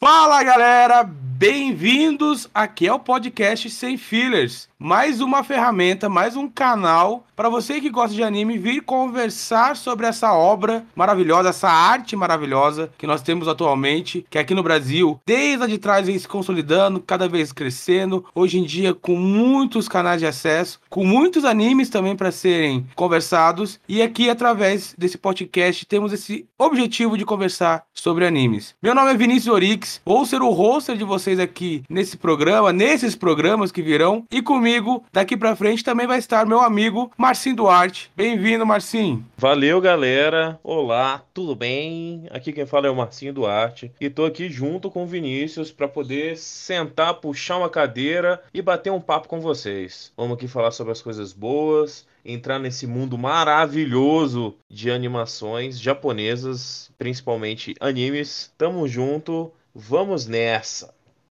Fala galera, bem-vindos aqui ao podcast Sem Fillers. Mais uma ferramenta, mais um canal para você que gosta de anime vir conversar sobre essa obra maravilhosa, essa arte maravilhosa que nós temos atualmente, que aqui no Brasil, desde de trás vem se consolidando, cada vez crescendo. Hoje em dia com muitos canais de acesso, com muitos animes também para serem conversados e aqui através desse podcast temos esse objetivo de conversar sobre animes. Meu nome é Vinícius Orix, vou ser o hoster de vocês aqui nesse programa, nesses programas que virão e comigo, daqui para frente, também vai estar meu amigo Marcinho Duarte. Bem-vindo, Marcinho. Valeu, galera. Olá, tudo bem? Aqui quem fala é o Marcinho Duarte e tô aqui junto com o Vinícius para poder sentar, puxar uma cadeira e bater um papo com vocês. Vamos aqui falar sobre as coisas boas, entrar nesse mundo maravilhoso de animações japonesas, principalmente animes. Tamo junto, vamos nessa!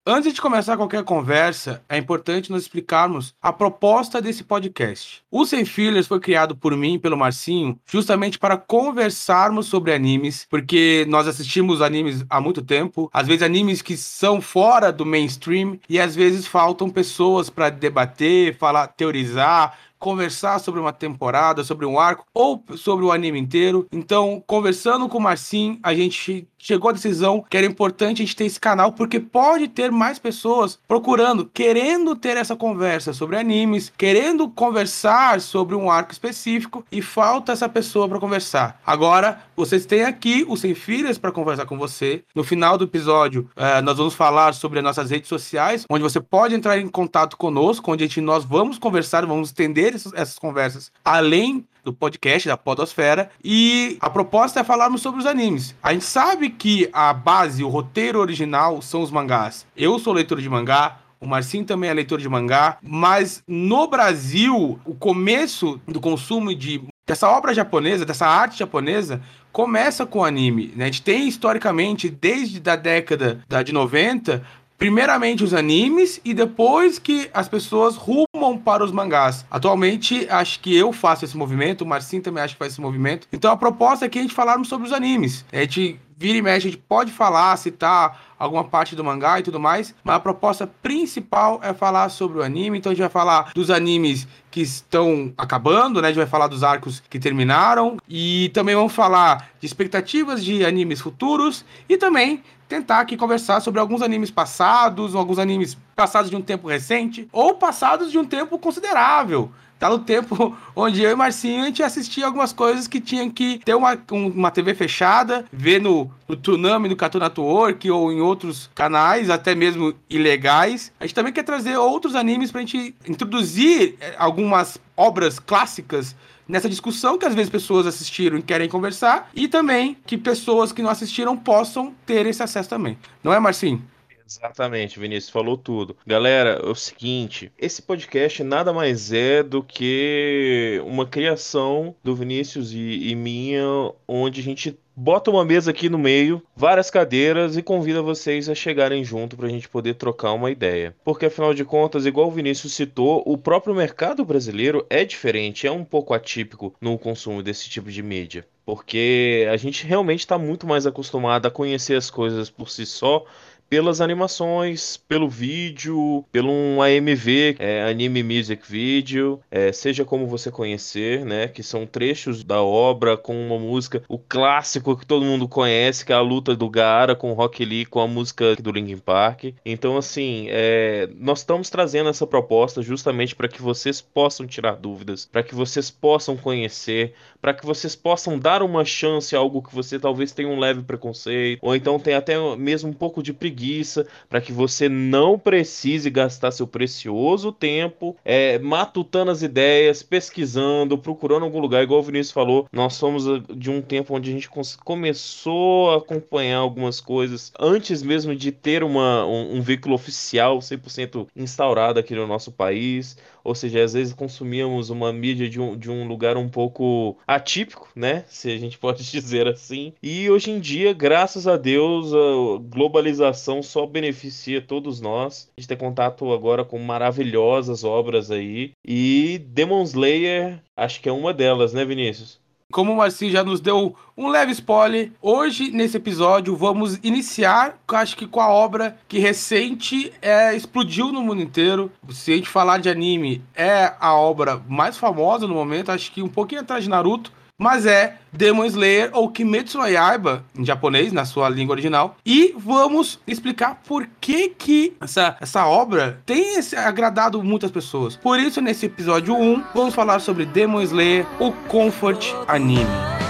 Antes de começar qualquer conversa, é importante nós explicarmos a proposta desse podcast. O Sem Fillers foi criado por mim e pelo Marcinho justamente para conversarmos sobre animes, porque nós assistimos animes há muito tempo, às vezes animes que são fora do mainstream e às vezes faltam pessoas para debater, falar, teorizar, conversar sobre uma temporada, sobre um arco ou sobre o anime inteiro. Então, conversando com o Marcinho, a gente chegou à decisão que era importante a gente ter esse canal porque pode ter mais pessoas procurando, querendo ter essa conversa sobre animes, querendo conversar sobre um arco específico e falta essa pessoa para conversar. Agora, vocês têm aqui o Sem Filhas para conversar com você. No final do episódio, uh, nós vamos falar sobre as nossas redes sociais, onde você pode entrar em contato conosco, onde a gente, nós vamos conversar, vamos estender essas, essas conversas além do podcast da Podosfera. E a proposta é falarmos sobre os animes. A gente sabe que a base, o roteiro original são os mangás. Eu sou leitor de mangá, o Marcinho também é leitor de mangá, mas no Brasil, o começo do consumo de dessa obra japonesa, dessa arte japonesa, começa com o anime. Né? A gente tem historicamente, desde a década de 90, primeiramente os animes e depois que as pessoas rumam para os mangás. Atualmente, acho que eu faço esse movimento, o Marcinho também acha que faz esse movimento. Então a proposta é que a gente falarmos sobre os animes. A gente vira e mexe, a gente pode falar, citar alguma parte do mangá e tudo mais, mas a proposta principal é falar sobre o anime. Então a gente vai falar dos animes que estão acabando, né? A gente vai falar dos arcos que terminaram e também vamos falar de expectativas de animes futuros e também tentar aqui conversar sobre alguns animes passados, alguns animes passados de um tempo recente ou passados de um tempo considerável. Tá no tempo onde eu e Marcinho a gente assistia algumas coisas que tinham que ter uma, uma TV fechada, ver no, no Tsunami, no Cartoon Network ou em outros canais, até mesmo ilegais. A gente também quer trazer outros animes pra gente introduzir eh, algumas obras clássicas nessa discussão que às vezes pessoas assistiram e querem conversar, e também que pessoas que não assistiram possam ter esse acesso também. Não é, Marcinho? Exatamente, Vinícius falou tudo. Galera, é o seguinte: esse podcast nada mais é do que uma criação do Vinícius e, e minha, onde a gente bota uma mesa aqui no meio, várias cadeiras e convida vocês a chegarem junto para a gente poder trocar uma ideia. Porque afinal de contas, igual o Vinícius citou, o próprio mercado brasileiro é diferente, é um pouco atípico no consumo desse tipo de mídia. Porque a gente realmente está muito mais acostumado a conhecer as coisas por si só pelas animações, pelo vídeo, pelo um AMV, é, Anime Music Video, é, seja como você conhecer, né? Que são trechos da obra com uma música, o clássico que todo mundo conhece, que é a luta do Gaara com o Rock Lee, com a música do Linkin Park. Então, assim, é, nós estamos trazendo essa proposta justamente para que vocês possam tirar dúvidas, para que vocês possam conhecer, para que vocês possam dar uma chance a algo que você talvez tenha um leve preconceito, ou então tenha até mesmo um pouco de preguiça preguiça, para que você não precise gastar seu precioso tempo é, matutando as ideias, pesquisando, procurando algum lugar. Igual o Vinícius falou, nós somos ah, de um tempo onde a gente começou a acompanhar algumas coisas antes mesmo de ter uma, um, um veículo oficial 100% instaurado aqui no nosso país ou seja, às vezes consumíamos uma mídia de um, de um lugar um pouco atípico, né? Se a gente pode dizer assim. E hoje em dia, graças a Deus, a globalização só beneficia todos nós. A gente tem contato agora com maravilhosas obras aí. E Demon Slayer, acho que é uma delas, né, Vinícius? Como o Marcinho já nos deu um leve spoiler, hoje nesse episódio vamos iniciar, acho que com a obra que recente é, explodiu no mundo inteiro. Se a gente falar de anime, é a obra mais famosa no momento, acho que um pouquinho atrás de Naruto mas é Demon Slayer ou Kimetsu no Yaiba, em japonês, na sua língua original. E vamos explicar por que que essa, essa obra tem esse, agradado muitas pessoas. Por isso, nesse episódio 1, vamos falar sobre Demon Slayer, o Comfort Anime.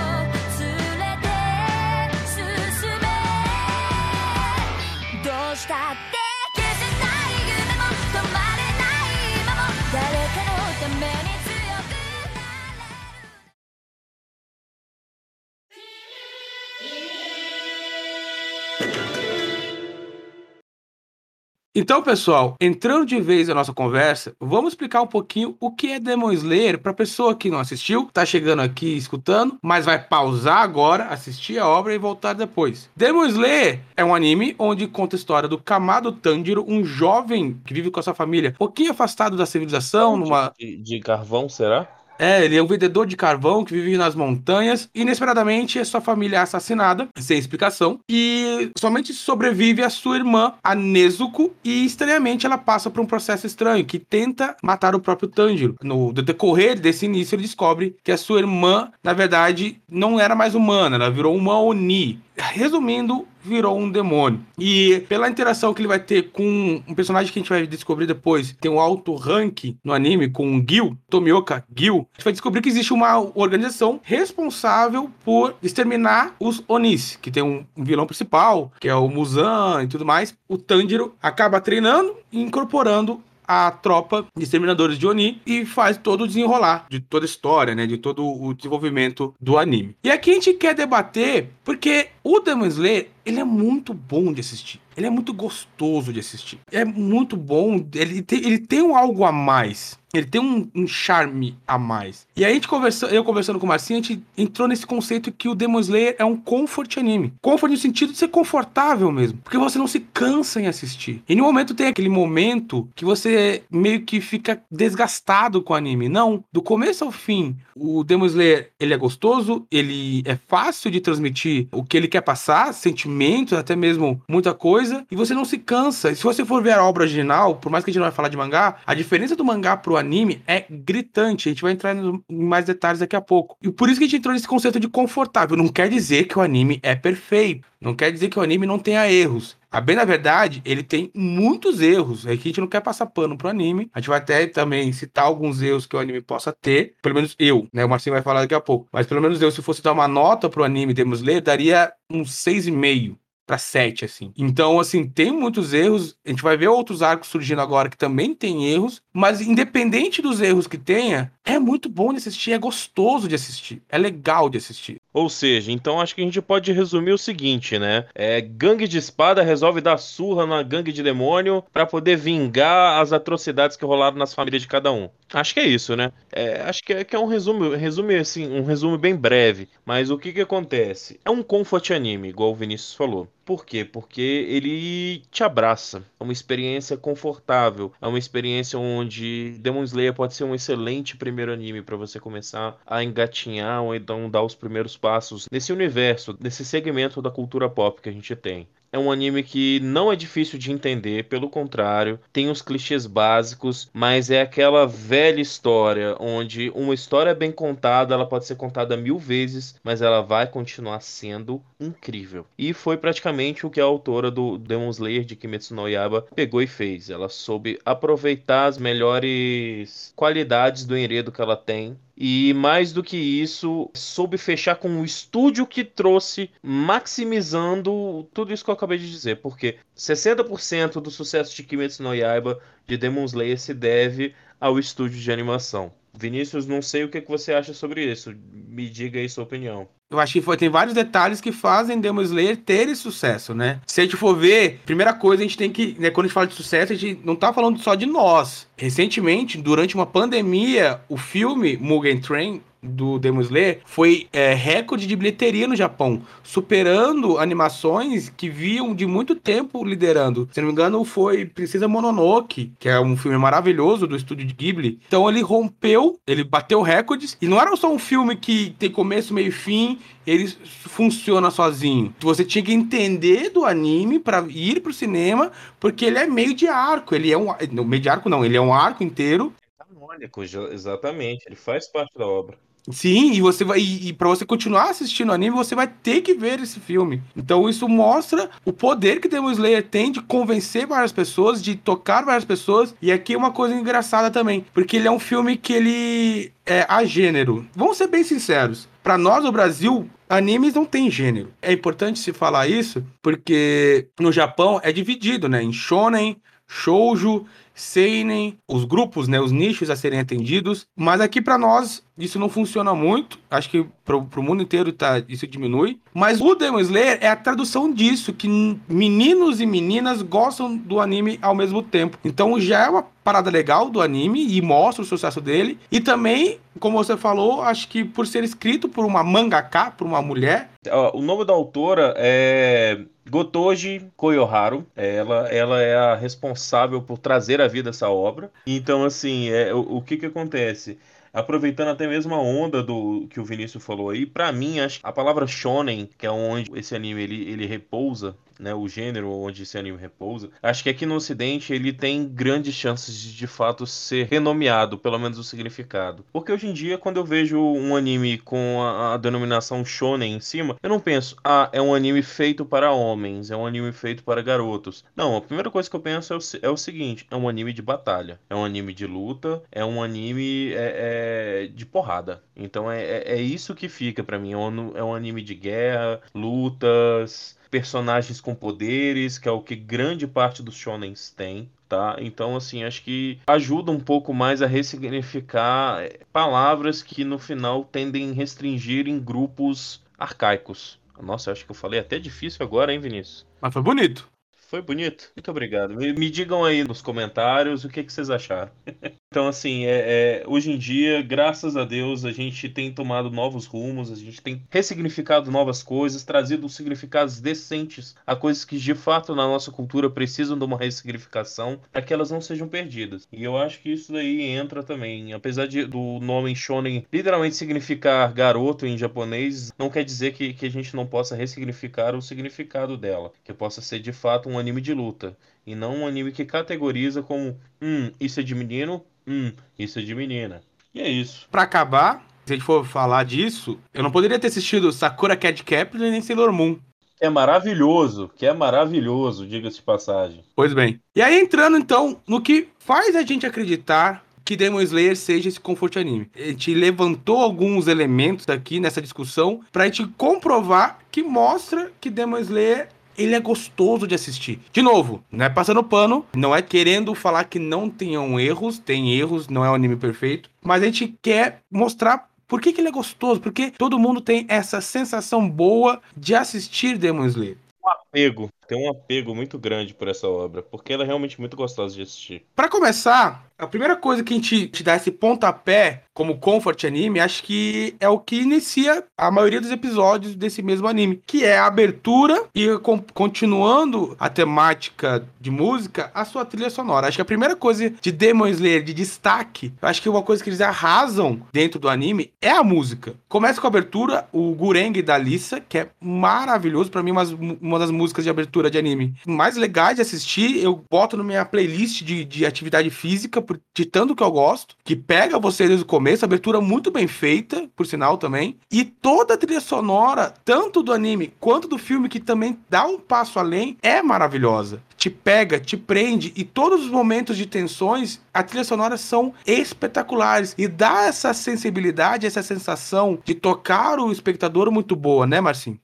Então, pessoal, entrando de vez na nossa conversa, vamos explicar um pouquinho o que é Demon Slayer para pessoa que não assistiu, tá chegando aqui escutando, mas vai pausar agora, assistir a obra e voltar depois. Demon Slayer é um anime onde conta a história do Kamado Tanjiro, um jovem que vive com a sua família, um pouquinho afastado da civilização, numa de, de carvão, será? É, ele é um vendedor de carvão que vive nas montanhas. Inesperadamente, sua família é assassinada, sem explicação. E somente sobrevive a sua irmã, a Nezuko. E estranhamente, ela passa por um processo estranho que tenta matar o próprio Tanjiro. No decorrer desse início, ele descobre que a sua irmã, na verdade, não era mais humana, ela virou uma Oni. Resumindo, virou um demônio. E pela interação que ele vai ter com um personagem que a gente vai descobrir depois, tem um alto rank no anime com o Gil, Tomioka Gil, a gente vai descobrir que existe uma organização responsável por exterminar os Onis, que tem um vilão principal, que é o Muzan e tudo mais. O Tanjiro acaba treinando e incorporando a tropa de exterminadores de Oni e faz todo o desenrolar de toda a história, né? De todo o desenvolvimento do anime. E aqui a gente quer debater porque o Demon Slayer, ele é muito bom de assistir. Ele é muito gostoso de assistir. É muito bom. Ele tem, ele tem um algo a mais. Ele tem um, um, charme a mais. E aí a gente conversou, eu conversando com o Marcinho, a gente entrou nesse conceito que o Demon Slayer é um comfort anime. Comfort no sentido de ser confortável mesmo. Porque você não se cansa em assistir. E no momento tem aquele momento que você meio que fica desgastado com o anime. Não. Do começo ao fim, o Demon Slayer, ele é gostoso, ele é fácil de transmitir o que ele quer passar, sentimentos, até mesmo muita coisa. E você não se cansa. E se você for ver a obra original, por mais que a gente não vai falar de mangá, a diferença do mangá pro anime é gritante. A gente vai entrar em mais detalhes daqui a pouco. E por isso que a gente entrou nesse conceito de confortável. Não quer dizer que o anime é perfeito. Não quer dizer que o anime não tenha erros. A bem na verdade, ele tem muitos erros. É que a gente não quer passar pano pro anime. A gente vai até também citar alguns erros que o anime possa ter. Pelo menos eu, né? O Marcinho vai falar daqui a pouco. Mas pelo menos eu, se fosse dar uma nota pro anime Demon Slayer, daria um 6,5 para 7, assim. Então, assim, tem muitos erros. A gente vai ver outros arcos surgindo agora que também tem erros, mas independente dos erros que tenha, é muito bom de assistir, é gostoso de assistir, é legal de assistir. Ou seja, então acho que a gente pode resumir o seguinte, né? É, gangue de espada resolve dar surra na gangue de demônio para poder vingar as atrocidades que rolaram nas famílias de cada um. Acho que é isso, né? É, acho que é, que é um resumo, resume assim, um resumo bem breve. Mas o que que acontece? É um comfort anime, igual o Vinícius falou. Por quê? Porque ele te abraça. É uma experiência confortável. É uma experiência onde Demon Slayer pode ser um excelente primeiro anime para você começar a engatinhar ou então dar os primeiros passos nesse universo, nesse segmento da cultura pop que a gente tem. É um anime que não é difícil de entender, pelo contrário, tem os clichês básicos, mas é aquela velha história onde uma história bem contada, ela pode ser contada mil vezes, mas ela vai continuar sendo incrível. E foi praticamente o que a autora do Demon Slayer de Kimetsu no Yaiba pegou e fez. Ela soube aproveitar as melhores qualidades do enredo que ela tem e mais do que isso, soube fechar com o estúdio que trouxe, maximizando tudo isso que eu acabei de dizer. Porque 60% do sucesso de Kimetsu no Yaiba de Demon Slayer se deve ao estúdio de animação. Vinícius, não sei o que você acha sobre isso. Me diga aí sua opinião. Eu acho que foi, tem vários detalhes que fazem Demon Slayer ter esse sucesso, né? Se a gente for ver, primeira coisa, a gente tem que, né, quando a gente fala de sucesso, a gente não tá falando só de nós. Recentemente, durante uma pandemia, o filme Mugen Train do Demon Slayer foi é, recorde de bilheteria no Japão, superando animações que viam de muito tempo liderando. Se não me engano, foi Princesa Mononoke, que é um filme maravilhoso do estúdio de Ghibli. Então ele rompeu, ele bateu recordes, e não era só um filme que tem começo, meio e fim, ele funciona sozinho. Você tinha que entender do anime para ir pro cinema, porque ele é meio de arco, ele é um meio de arco não, ele é um arco inteiro. Canônico, exatamente, ele faz parte da obra. Sim, e você vai e, e para você continuar assistindo anime, você vai ter que ver esse filme. Então isso mostra o poder que Demon Slayer tem de convencer várias pessoas, de tocar várias pessoas. E aqui é uma coisa engraçada também, porque ele é um filme que ele é a gênero. Vamos ser bem sinceros. Para nós, no Brasil, animes não tem gênero. É importante se falar isso, porque no Japão é dividido, né? Em shonen, shoujo seinen, os grupos, né, os nichos a serem atendidos, mas aqui para nós isso não funciona muito. Acho que pro, pro mundo inteiro tá, isso diminui. Mas o Demon Slayer é a tradução disso, que meninos e meninas gostam do anime ao mesmo tempo. Então já é uma parada legal do anime e mostra o sucesso dele. E também, como você falou, acho que por ser escrito por uma mangaka, por uma mulher. O nome da autora é Gotoji Koyoharu, ela, ela é a responsável por trazer à vida essa obra. Então, assim, é, o, o que que acontece? aproveitando até mesmo a onda do que o Vinícius falou aí, para mim, a palavra shonen, que é onde esse anime ele, ele repousa, né, o gênero onde esse anime repousa, acho que aqui no Ocidente ele tem grandes chances de de fato ser renomeado, pelo menos o significado. Porque hoje em dia, quando eu vejo um anime com a, a denominação shonen em cima, eu não penso, ah, é um anime feito para homens, é um anime feito para garotos. Não, a primeira coisa que eu penso é o, é o seguinte: é um anime de batalha, é um anime de luta, é um anime é, é, de porrada. Então é, é, é isso que fica para mim. É um, é um anime de guerra, lutas personagens com poderes, que é o que grande parte dos shonens tem. Tá? Então, assim, acho que ajuda um pouco mais a ressignificar eh, palavras que no final tendem a restringir em grupos arcaicos. Nossa, acho que eu falei até difícil agora, hein, Vinícius? Mas foi bonito. Foi bonito? Muito obrigado. Me, me digam aí nos comentários o que, que vocês acharam. então, assim, é, é, hoje em dia, graças a Deus, a gente tem tomado novos rumos, a gente tem ressignificado novas coisas, trazido significados decentes a coisas que de fato na nossa cultura precisam de uma ressignificação para que elas não sejam perdidas. E eu acho que isso daí entra também. Apesar de, do nome Shonen literalmente significar garoto em japonês, não quer dizer que, que a gente não possa ressignificar o significado dela. Que possa ser de fato um anime de luta e não um anime que categoriza como hum, isso é de menino, hum, isso é de menina. E é isso. Para acabar, se a gente for falar disso, eu não poderia ter assistido Sakura Cat Captain nem Sailor Moon. É maravilhoso, que é maravilhoso, diga-se de passagem. Pois bem. E aí entrando então no que faz a gente acreditar que Demon Slayer seja esse conforto anime. A gente levantou alguns elementos aqui nessa discussão pra gente comprovar que mostra que Demon Slayer ele é gostoso de assistir. De novo, não é passando pano, não é querendo falar que não tenham erros, tem erros, não é um anime perfeito, mas a gente quer mostrar por que, que ele é gostoso, porque todo mundo tem essa sensação boa de assistir Demon Slayer. Um apego, tem um apego muito grande por essa obra, porque ela é realmente muito gostosa de assistir. Para começar, a primeira coisa que a gente te dá esse pontapé como comfort anime, acho que é o que inicia a maioria dos episódios desse mesmo anime, que é a abertura e continuando a temática de música, a sua trilha sonora. Acho que a primeira coisa de Demon Slayer de destaque, acho que uma coisa que eles arrasam dentro do anime é a música. Começa com a abertura, o Gureng da Lisa, que é maravilhoso para mim, uma, uma das músicas de abertura de anime mais legais de assistir. Eu boto na minha playlist de, de atividade física de tanto que eu gosto, que pega você desde o começo, abertura muito bem feita, por sinal também, e toda a trilha sonora, tanto do anime quanto do filme, que também dá um passo além, é maravilhosa. Te pega, te prende, e todos os momentos de tensões, a trilha sonora são espetaculares, e dá essa sensibilidade, essa sensação de tocar o espectador muito boa, né, Marcinho?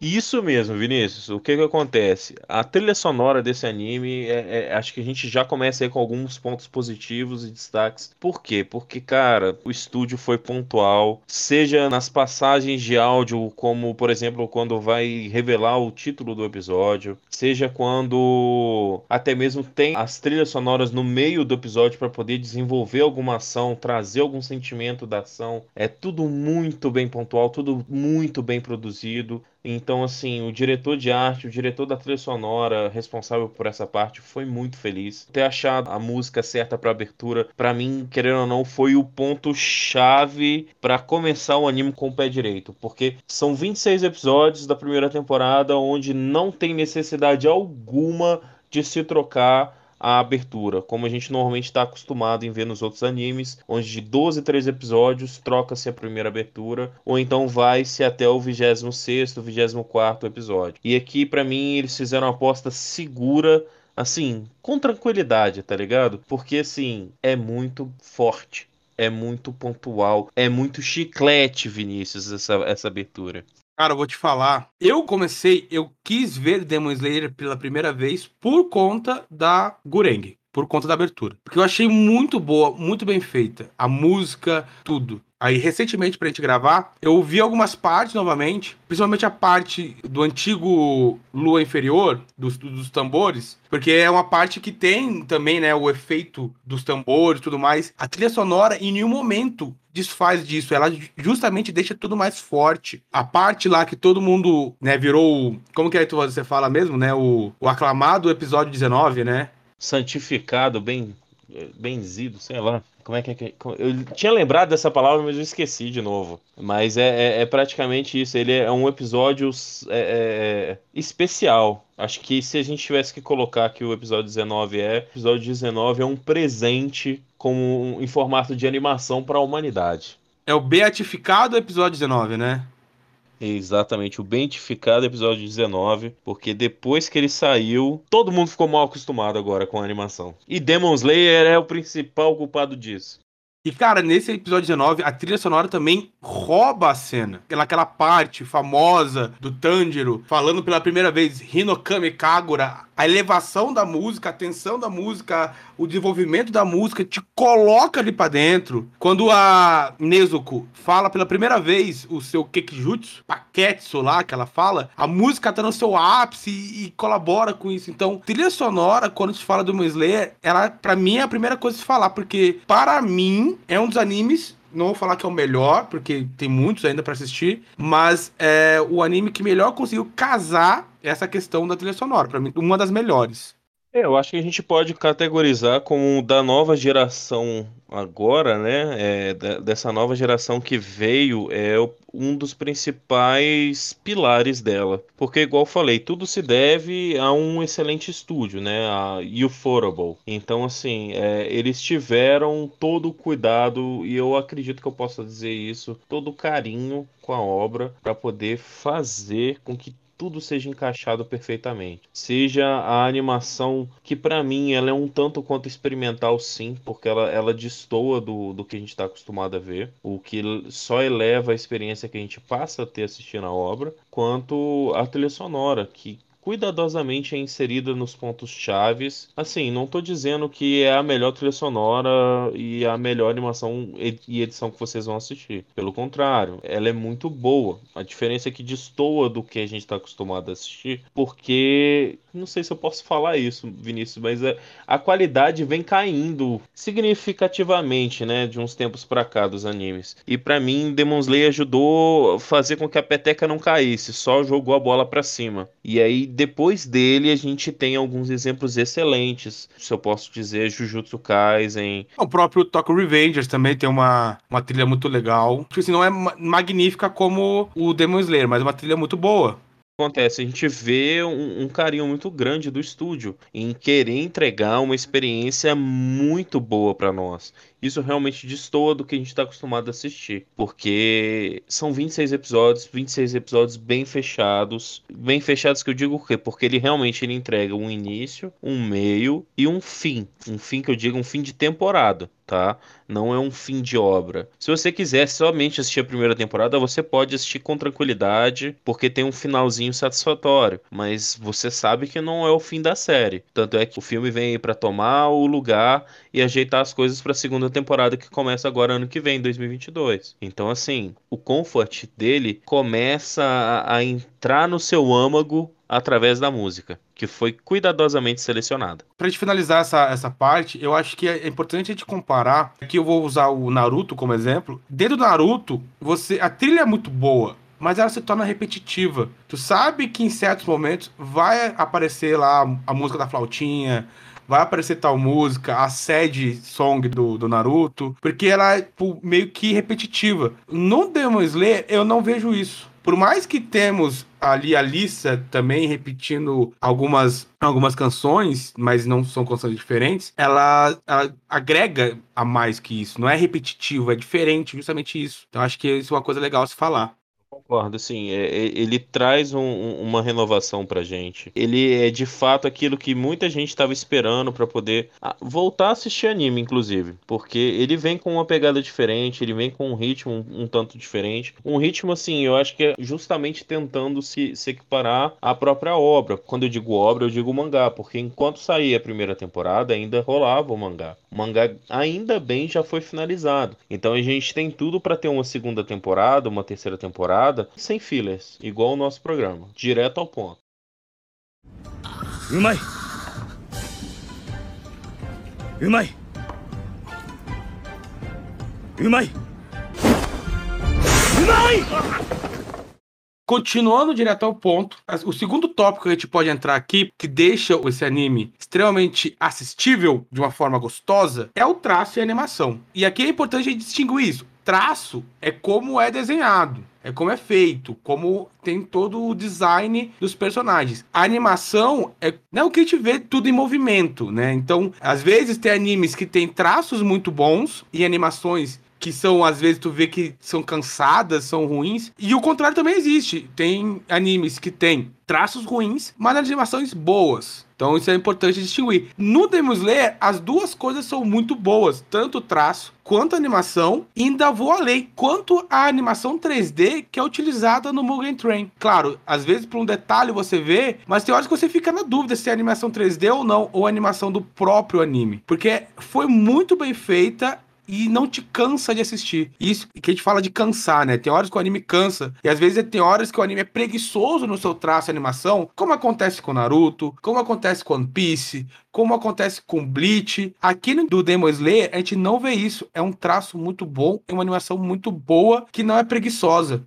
Isso mesmo, Vinícius. O que que acontece? A trilha sonora desse anime, é, é, acho que a gente já começa aí com alguns pontos positivos e destaques. Por quê? Porque, cara, o estúdio foi pontual, seja nas passagens de áudio, como, por exemplo, quando vai revelar o título do episódio, seja quando até mesmo tem as trilhas sonoras no meio do episódio para poder desenvolver alguma ação, trazer algum sentimento da ação. É tudo muito bem pontual, tudo muito bem produzido. Então, assim, o diretor de arte, o diretor da trilha sonora, responsável por essa parte, foi muito feliz. Ter achado a música certa para abertura, para mim, querendo ou não, foi o ponto chave para começar o anime com o pé direito, porque são 26 episódios da primeira temporada onde não tem necessidade alguma de se trocar a abertura, como a gente normalmente está acostumado em ver nos outros animes, onde de 12 3 episódios troca-se a primeira abertura, ou então vai-se até o 26 24 episódio. E aqui, para mim, eles fizeram uma aposta segura assim, com tranquilidade, tá ligado? Porque assim, é muito forte, é muito pontual, é muito chiclete, Vinícius, essa, essa abertura. Cara, eu vou te falar. Eu comecei, eu quis ver Demon Slayer pela primeira vez por conta da Gureng, por conta da abertura. Porque eu achei muito boa, muito bem feita. A música, tudo. Aí, recentemente, pra gente gravar, eu ouvi algumas partes novamente, principalmente a parte do antigo Lua Inferior, dos, dos tambores, porque é uma parte que tem também, né, o efeito dos tambores e tudo mais. A trilha sonora, em nenhum momento, desfaz disso. Ela justamente deixa tudo mais forte. A parte lá que todo mundo, né, virou. Como que é que você fala mesmo, né? O, o aclamado episódio 19, né? Santificado, bem benzido, sei lá. Como é que é? Eu tinha lembrado dessa palavra, mas eu esqueci de novo. Mas é, é, é praticamente isso. Ele é um episódio é, é, é especial. Acho que se a gente tivesse que colocar que o episódio 19 é, o episódio 19 é um presente como em formato de animação para a humanidade. É o beatificado episódio 19, né? Exatamente, o Bentificado episódio 19, porque depois que ele saiu, todo mundo ficou mal acostumado agora com a animação. E Demon Slayer é o principal culpado disso. E, cara, nesse episódio 19, a trilha sonora também rouba a cena. Aquela parte famosa do Tanjiro falando pela primeira vez Hinokami Kagura. A elevação da música, a tensão da música, o desenvolvimento da música te coloca ali pra dentro. Quando a Nezuko fala pela primeira vez o seu Kekijutsu, Paketsu lá, que ela fala, a música tá no seu ápice e, e colabora com isso. Então, trilha sonora, quando se fala do Slayer, ela, pra mim, é a primeira coisa a se falar, porque, para mim, é um dos animes não vou falar que é o melhor, porque tem muitos ainda para assistir, mas é o anime que melhor conseguiu casar essa questão da trilha sonora, para mim, uma das melhores. É, eu acho que a gente pode categorizar como da nova geração agora, né? É, dessa nova geração que veio, é um dos principais pilares dela. Porque, igual falei, tudo se deve a um excelente estúdio, né? A Ufotable. Então, assim, é, eles tiveram todo o cuidado, e eu acredito que eu possa dizer isso, todo o carinho com a obra para poder fazer com que tudo seja encaixado perfeitamente. Seja a animação, que para mim ela é um tanto quanto experimental sim, porque ela, ela destoa do, do que a gente está acostumado a ver, o que só eleva a experiência que a gente passa a ter assistindo a obra, quanto a trilha sonora, que cuidadosamente é inserida nos pontos chaves. Assim, não estou dizendo que é a melhor trilha sonora e a melhor animação e edição que vocês vão assistir. Pelo contrário, ela é muito boa. A diferença é que destoa do que a gente está acostumado a assistir, porque não sei se eu posso falar isso, Vinícius, mas é, a qualidade vem caindo significativamente, né, de uns tempos para cá dos animes. E para mim, Demon Slayer ajudou a fazer com que a peteca não caísse, só jogou a bola para cima. E aí depois dele a gente tem alguns exemplos excelentes. Se eu posso dizer, Jujutsu Kaisen. O próprio Tokyo Revengers também tem uma, uma trilha muito legal. Tipo assim, não é magnífica como o Demon Slayer, mas é uma trilha muito boa acontece? A gente vê um, um, carinho muito grande do estúdio em querer entregar uma experiência muito boa para nós. Isso realmente destoa do que a gente está acostumado a assistir, porque são 26 episódios, 26 episódios bem fechados, bem fechados que eu digo o quê? Porque ele realmente ele entrega um início, um meio e um fim, um fim que eu digo um fim de temporada tá? Não é um fim de obra. Se você quiser somente assistir a primeira temporada, você pode assistir com tranquilidade, porque tem um finalzinho satisfatório. Mas você sabe que não é o fim da série. Tanto é que o filme vem para tomar o lugar e ajeitar as coisas para a segunda temporada que começa agora ano que vem, 2022. Então, assim, o comfort dele começa a, a entrar no seu âmago através da música, que foi cuidadosamente selecionada. Pra gente finalizar essa, essa parte, eu acho que é importante a gente comparar. Aqui eu vou usar o Naruto como exemplo. Dentro do Naruto, você a trilha é muito boa, mas ela se torna repetitiva. Tu sabe que em certos momentos vai aparecer lá a música da flautinha, vai aparecer tal música, a sede song do, do Naruto, porque ela é tipo, meio que repetitiva. No Demon Slayer, eu não vejo isso. Por mais que temos ali a Lisa também repetindo algumas, algumas canções, mas não são canções diferentes, ela, ela, agrega a mais que isso. Não é repetitivo, é diferente, justamente isso. Então acho que isso é uma coisa legal se falar. Concordo, sim. É, é, ele traz um, uma renovação pra gente. Ele é de fato aquilo que muita gente estava esperando para poder ah, voltar a assistir anime, inclusive. Porque ele vem com uma pegada diferente, ele vem com um ritmo um, um tanto diferente. Um ritmo, assim, eu acho que é justamente tentando se, se equiparar à própria obra. Quando eu digo obra, eu digo mangá, porque enquanto saía a primeira temporada, ainda rolava o mangá. O mangá ainda bem já foi finalizado. Então a gente tem tudo para ter uma segunda temporada, uma terceira temporada temporada sem fillers, igual o nosso programa, direto ao ponto. Umai. Umai. Umai. Umai. Continuando direto ao ponto, o segundo tópico que a gente pode entrar aqui, que deixa esse anime extremamente assistível de uma forma gostosa, é o traço e a animação. E aqui é importante a gente distinguir isso. Traço é como é desenhado é como é feito, como tem todo o design dos personagens. A animação é não é o que a gente vê tudo em movimento, né? Então, às vezes tem animes que tem traços muito bons e animações que são, às vezes, tu vê que são cansadas, são ruins. E o contrário também existe. Tem animes que tem traços ruins, mas animações boas. Então isso é importante distinguir. No Demon Slayer, as duas coisas são muito boas, tanto o traço quanto a animação, e ainda vou além, quanto a animação 3D que é utilizada no Mugen Train. Claro, às vezes por um detalhe você vê, mas tem horas que você fica na dúvida se é animação 3D ou não, ou animação do próprio anime, porque foi muito bem feita e não te cansa de assistir. Isso que a gente fala de cansar, né? Tem horas que o anime cansa, e às vezes tem horas que o anime é preguiçoso no seu traço e animação, como acontece com Naruto, como acontece com One Piece, como acontece com Bleach. Aqui no Demon Slayer, a gente não vê isso. É um traço muito bom, é uma animação muito boa, que não é preguiçosa.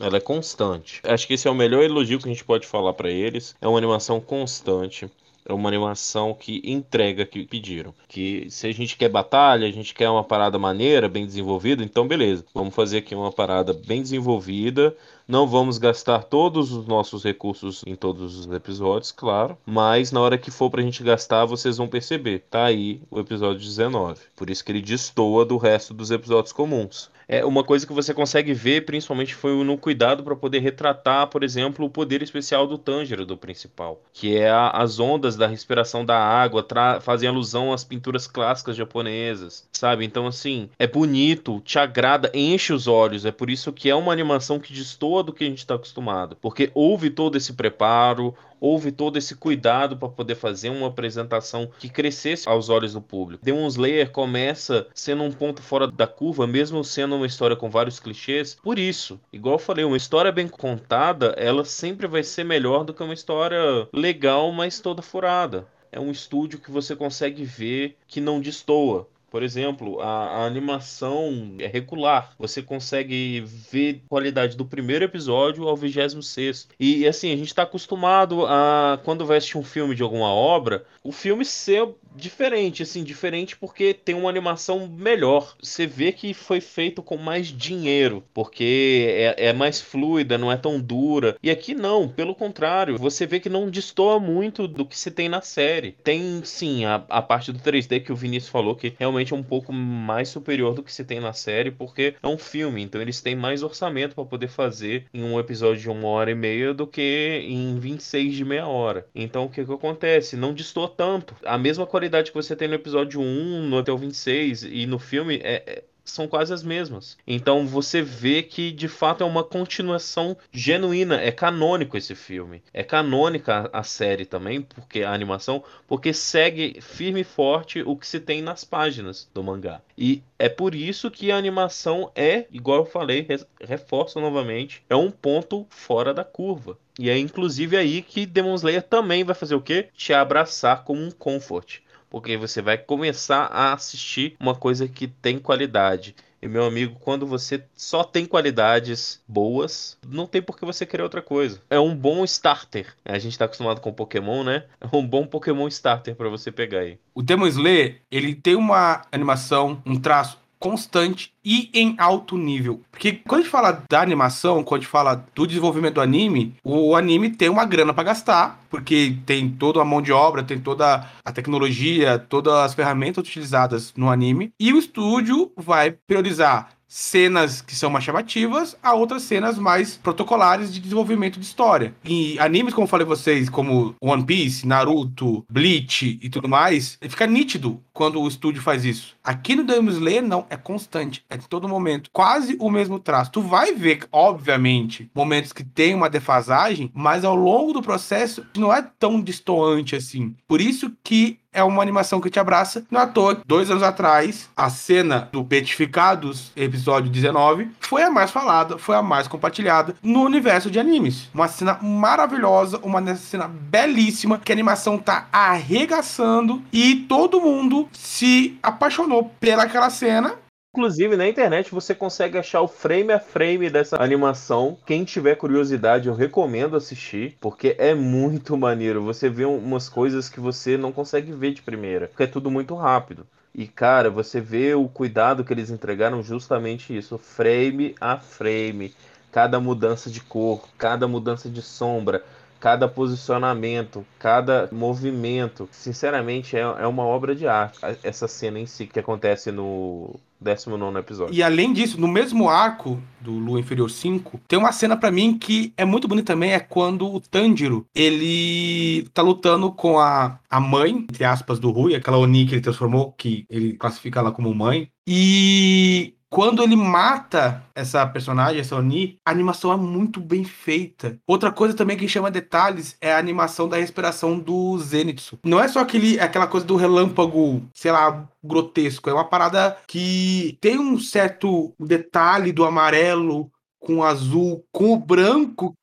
Ela é constante. Acho que esse é o melhor elogio que a gente pode falar para eles. É uma animação constante é uma animação que entrega que pediram. Que se a gente quer batalha, a gente quer uma parada maneira, bem desenvolvida, então beleza. Vamos fazer aqui uma parada bem desenvolvida. Não vamos gastar todos os nossos recursos em todos os episódios, claro. Mas na hora que for pra gente gastar, vocês vão perceber. Tá aí o episódio 19. Por isso que ele destoa do resto dos episódios comuns. É uma coisa que você consegue ver, principalmente, foi no cuidado para poder retratar, por exemplo, o poder especial do Tanjiro, do principal, que é a, as ondas da respiração da água, fazem alusão às pinturas clássicas japonesas, sabe? Então, assim, é bonito, te agrada, enche os olhos. É por isso que é uma animação que destoa do que a gente está acostumado, porque houve todo esse preparo, houve todo esse cuidado para poder fazer uma apresentação que crescesse aos olhos do público. Demon Slayer começa sendo um ponto fora da curva, mesmo sendo uma história com vários clichês. Por isso, igual eu falei, uma história bem contada, ela sempre vai ser melhor do que uma história legal, mas toda furada. É um estúdio que você consegue ver que não destoa. Por exemplo, a, a, animação é regular. Você consegue ver qualidade do primeiro episódio ao 26. E assim, a gente está acostumado a, quando vai assistir um filme de alguma obra, o filme ser diferente, assim, diferente porque tem uma animação melhor. Você vê que foi feito com mais dinheiro, porque é, é, mais fluida, não é tão dura. E aqui não, pelo contrário, você vê que não destoa muito do que se tem na série. Tem sim a, a parte do 3D que o Vinícius falou, que realmente é um pouco mais superior do que se tem na série, porque é um filme, então eles têm mais orçamento para poder fazer em um episódio de uma hora e meia do que em 26 de meia hora. Então o que, que acontece? Não destoa tanto. A mesma qualidade qualidade que você tem no episódio 1, no até o 26 e no filme é, é são quase as mesmas. Então você vê que de fato é uma continuação genuína, é canônico esse filme. É canônica a série também, porque a animação, porque segue firme e forte o que se tem nas páginas do mangá. E é por isso que a animação é, igual eu falei, reforço novamente, é um ponto fora da curva. E é inclusive aí que Demon Slayer também vai fazer o quê? Te abraçar como um comfort porque você vai começar a assistir uma coisa que tem qualidade. E meu amigo, quando você só tem qualidades boas, não tem por que você querer outra coisa. É um bom starter. A gente tá acostumado com Pokémon, né? É um bom Pokémon starter para você pegar aí. O Demon Slayer, ele tem uma animação, um traço constante e em alto nível. Porque quando a gente fala da animação, quando a gente fala do desenvolvimento do anime, o anime tem uma grana para gastar, porque tem toda a mão de obra, tem toda a tecnologia, todas as ferramentas utilizadas no anime, e o estúdio vai priorizar cenas que são mais chamativas a outras cenas mais protocolares de desenvolvimento de história. E animes, como eu falei vocês, como One Piece, Naruto, Bleach e tudo mais, fica nítido quando o estúdio faz isso. Aqui no Demon Slayer, não, é constante, é de todo momento, quase o mesmo traço. Tu vai ver, obviamente, momentos que tem uma defasagem, mas ao longo do processo não é tão distoante assim. Por isso que é uma animação que te abraça. Não é à toa, dois anos atrás, a cena do Petificados, episódio 19, foi a mais falada, foi a mais compartilhada no universo de animes. Uma cena maravilhosa, uma cena belíssima, que a animação tá arregaçando e todo mundo se apaixonou pelaquela cena Inclusive na internet você consegue achar o frame a frame dessa animação. Quem tiver curiosidade, eu recomendo assistir, porque é muito maneiro. Você vê umas coisas que você não consegue ver de primeira, porque é tudo muito rápido. E cara, você vê o cuidado que eles entregaram justamente isso, frame a frame. Cada mudança de cor, cada mudança de sombra, cada posicionamento, cada movimento. Sinceramente, é, é uma obra de arte. Essa cena em si que acontece no 19 episódio. E além disso, no mesmo arco do Lua Inferior 5, tem uma cena para mim que é muito bonita também, é quando o Tanjiro, ele tá lutando com a, a mãe, entre aspas, do Rui, aquela Oni que ele transformou, que ele classifica ela como mãe. E quando ele mata essa personagem, essa Oni, a animação é muito bem feita. Outra coisa também que chama detalhes é a animação da respiração do Zenitsu. Não é só aquele, aquela coisa do relâmpago, sei lá, grotesco. É uma parada que tem um certo detalhe do amarelo com o azul, com o branco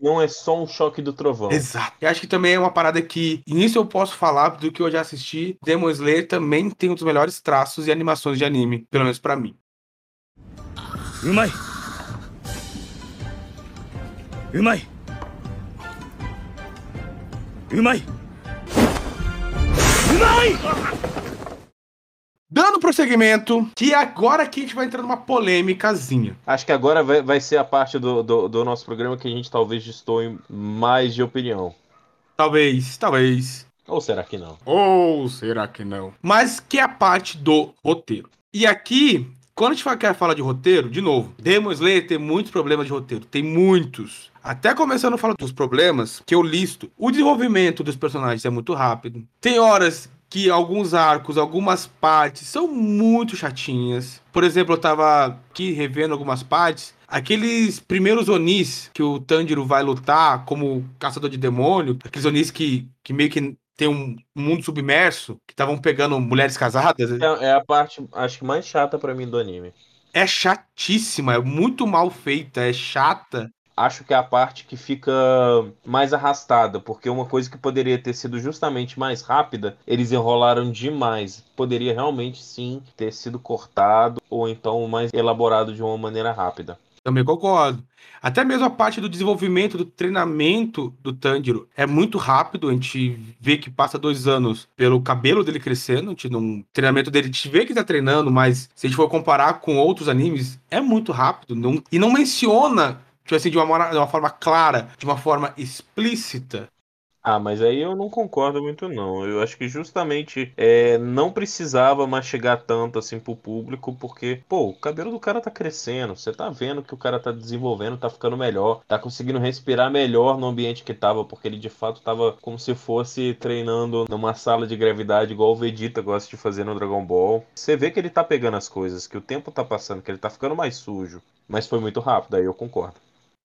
não é só um choque do trovão. Exato. Eu acho que também é uma parada que, nisso eu posso falar do que eu já assisti. Demon Slayer também tem um dos melhores traços e animações de anime, pelo menos para mim. うまいうまいうまいうまい Dando prosseguimento, que agora aqui a gente vai entrar numa polêmicazinha. Acho que agora vai, vai ser a parte do, do, do nosso programa que a gente talvez destoe mais de opinião. Talvez, talvez. Ou será que não? Ou será que não? Mas que é a parte do roteiro. E aqui quando a gente quer falar de roteiro, de novo, Demon Slayer tem muitos problemas de roteiro. Tem muitos. Até começando a falar dos problemas que eu listo, o desenvolvimento dos personagens é muito rápido. Tem horas que alguns arcos, algumas partes são muito chatinhas. Por exemplo, eu tava aqui revendo algumas partes. Aqueles primeiros Onis que o Tanjiro vai lutar como caçador de demônio, aqueles Onis que, que meio que tem um mundo submerso que estavam pegando mulheres casadas. É, é, a parte, acho que mais chata para mim do anime. É chatíssima, é muito mal feita, é chata. Acho que é a parte que fica mais arrastada, porque uma coisa que poderia ter sido justamente mais rápida, eles enrolaram demais. Poderia realmente sim ter sido cortado ou então mais elaborado de uma maneira rápida. Também concordo. Até mesmo a parte do desenvolvimento, do treinamento do Tanjiro é muito rápido. A gente vê que passa dois anos pelo cabelo dele crescendo. A gente não, treinamento dele, a gente vê que tá treinando, mas se a gente for comparar com outros animes, é muito rápido. Não, e não menciona, tipo assim, de uma, de uma forma clara, de uma forma explícita, Ah, mas aí eu não concordo muito não. Eu acho que justamente é, não precisava mastigar tanto assim pro público, porque, pô, o cabelo do cara tá crescendo. Você tá vendo que o cara tá desenvolvendo, tá ficando melhor, tá conseguindo respirar melhor no ambiente que tava, porque ele de fato tava como se fosse treinando numa sala de gravidade, igual o Vegeta gosta de fazer no Dragon Ball. Você vê que ele tá pegando as coisas, que o tempo tá passando, que ele tá ficando mais sujo. Mas foi muito rápido, aí eu concordo.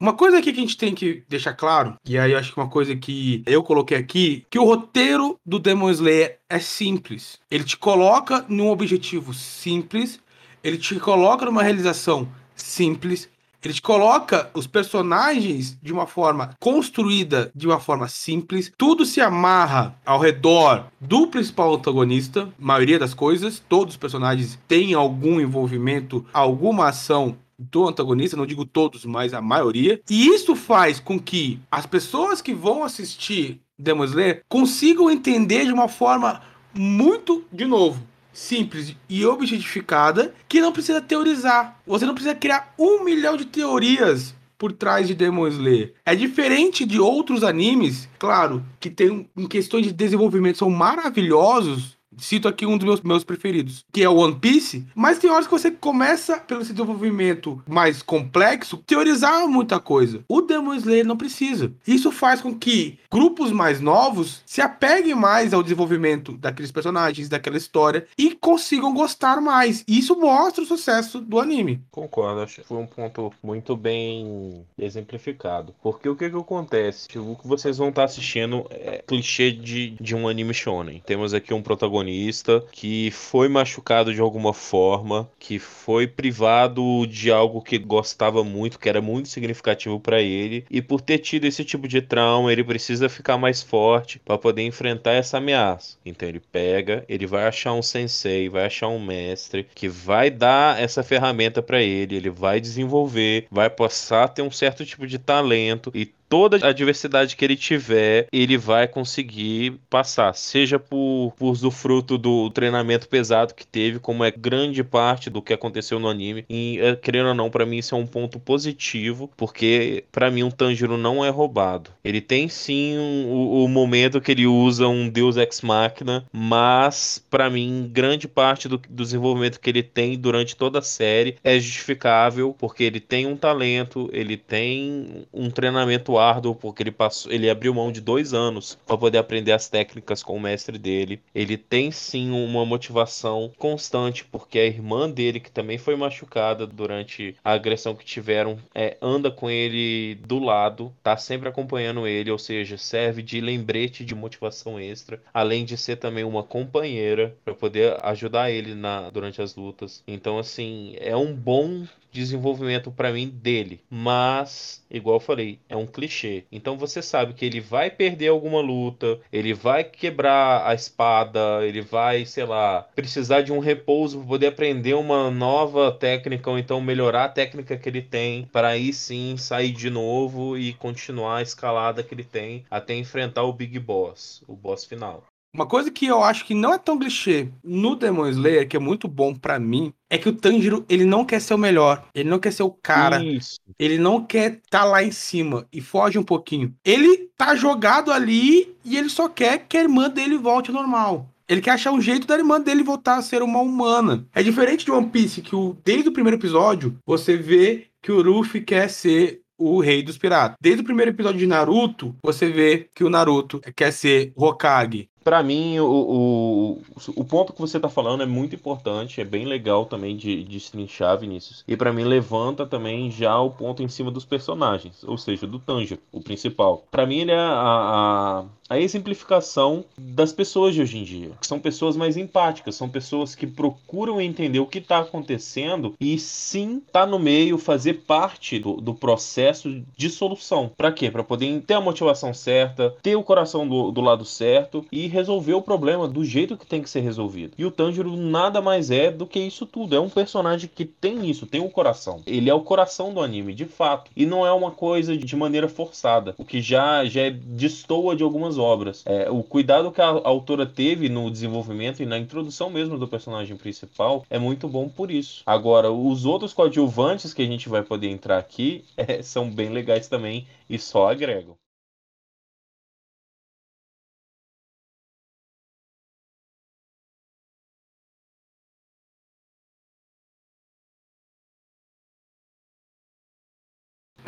Uma coisa aqui que a gente tem que deixar claro, e aí acho que uma coisa que eu coloquei aqui, que o roteiro do Demon Slayer é simples. Ele te coloca num objetivo simples, ele te coloca numa realização simples, ele te coloca os personagens de uma forma construída de uma forma simples. Tudo se amarra ao redor do principal antagonista, maioria das coisas. Todos os personagens têm algum envolvimento, alguma ação do antagonista, não digo todos, mas a maioria. E isso faz com que as pessoas que vão assistir Demon Slayer consigam entender de uma forma muito, de novo, simples e objetificada, que não precisa teorizar. Você não precisa criar um milhão de teorias por trás de Demon Slayer. É diferente de outros animes, claro, que tem em questões de desenvolvimento são maravilhosos, Cito aqui um dos meus, meus preferidos, que é o One Piece. Mas tem horas que você começa, pelo seu desenvolvimento mais complexo, teorizar muita coisa. O Demon Slayer não precisa. Isso faz com que grupos mais novos se apeguem mais ao desenvolvimento daqueles personagens, daquela história e consigam gostar mais. E isso mostra o sucesso do anime. Concordo, acho que foi um ponto muito bem exemplificado. Porque o que que acontece? O que vocês vão estar assistindo é clichê de, de um anime shonen. Temos aqui um protagonista protagonista que foi machucado de alguma forma, que foi privado de algo que gostava muito, que era muito significativo para ele, e por ter tido esse tipo de trauma, ele precisa ficar mais forte para poder enfrentar essa ameaça. Então ele pega, ele vai achar um sensei, vai achar um mestre que vai dar essa ferramenta para ele, ele vai desenvolver, vai passar a ter um certo tipo de talento e toda a diversidade que ele tiver, ele vai conseguir passar, seja por, por usufruto do treinamento pesado que teve, como é grande parte do que aconteceu no anime. E, é, querendo ou não, para mim isso é um ponto positivo, porque para mim um Tanjiro não é roubado. Ele tem sim um, o, o, momento que ele usa um Deus Ex Machina, mas para mim grande parte do, do desenvolvimento que ele tem durante toda a série é justificável, porque ele tem um talento, ele tem um treinamento porque ele passou, ele abriu mão de dois anos para poder aprender as técnicas com o mestre dele. Ele tem sim uma motivação constante, porque a irmã dele, que também foi machucada durante a agressão que tiveram, é, anda com ele do lado, tá sempre acompanhando ele, ou seja, serve de lembrete de motivação extra, além de ser também uma companheira para poder ajudar ele na durante as lutas. Então, assim, é um bom desenvolvimento para mim dele. Mas, igual eu falei, é um clichê. Então você sabe que ele vai perder alguma luta, ele vai quebrar a espada, ele vai, sei lá, precisar de um repouso para poder aprender uma nova técnica ou então melhorar a técnica que ele tem para aí sim sair de novo e continuar a escalada que ele tem até enfrentar o Big Boss, o boss final. Uma coisa que eu acho que não é tão clichê no Demon Slayer, que é muito bom para mim, é que o Tanjiro, ele não quer ser o melhor, ele não quer ser o cara, Isso. ele não quer estar tá lá em cima e foge um pouquinho. Ele tá jogado ali e ele só quer que a irmã dele volte ao normal. Ele quer achar um jeito da irmã dele voltar a ser uma humana. É diferente de One Piece, que o, desde o primeiro episódio você vê que o Ruffy quer ser o rei dos piratas. Desde o primeiro episódio de Naruto, você vê que o Naruto quer ser Hokage para mim, o, o, o ponto que você está falando é muito importante, é bem legal também de, de trinchar, Vinícius. E para mim, levanta também já o ponto em cima dos personagens, ou seja, do Tanjiro, o principal. Para mim, ele é a, a, a, exemplificação das pessoas de hoje em dia. São pessoas mais empáticas, são pessoas que procuram entender o que está acontecendo e sim tá no meio, fazer parte do, do processo de solução. Para quê? Para poder ter a motivação certa, ter o coração do, do lado certo e resolver o problema do jeito que tem que ser resolvido. E o Tanjiro nada mais é do que isso tudo. É um personagem que tem isso, tem um coração. Ele é o coração do anime, de fato. E não é uma coisa de maneira forçada, o que já, já destoa de algumas obras. É, o cuidado que a, autora teve no desenvolvimento e na introdução mesmo do personagem principal é muito bom por isso. Agora, os outros coadjuvantes que a gente vai poder entrar aqui é, são bem legais também e só agregam.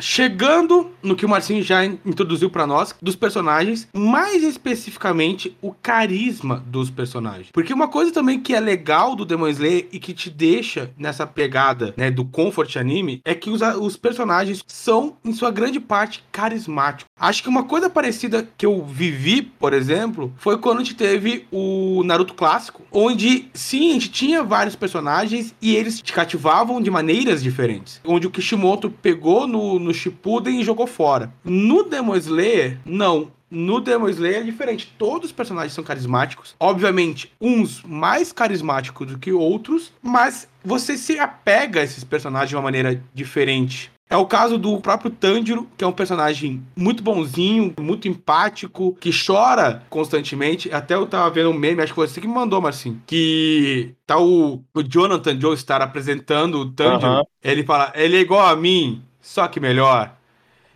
Chegando no que o Marcinho já introduziu para nós, dos personagens, mais especificamente o carisma dos personagens. Porque uma coisa também que é legal do Demon Slayer e que te deixa nessa pegada, né, do comfort anime, é que os, os personagens são, em sua grande parte, carismáticos. Acho que uma coisa parecida que eu vivi, por exemplo, foi quando a gente teve o Naruto clássico, onde sim, a gente tinha vários personagens e eles te cativavam de maneiras diferentes. Onde o Kishimoto pegou no, no Shippuden e jogou fora. No Demon Slayer, não. No Demon Slayer é diferente. Todos os personagens são carismáticos. Obviamente, uns mais carismáticos do que outros, mas você se apega a esses personagens de uma maneira diferente. É o caso do próprio Tanjiro, que é um personagem muito bonzinho, muito empático, que chora constantemente. Até eu tava vendo um meme, acho que foi você que me mandou, Marcinho, que tá o, o Jonathan Joestar apresentando o Tanjiro. Ele fala, ele é igual a mim, só que melhor.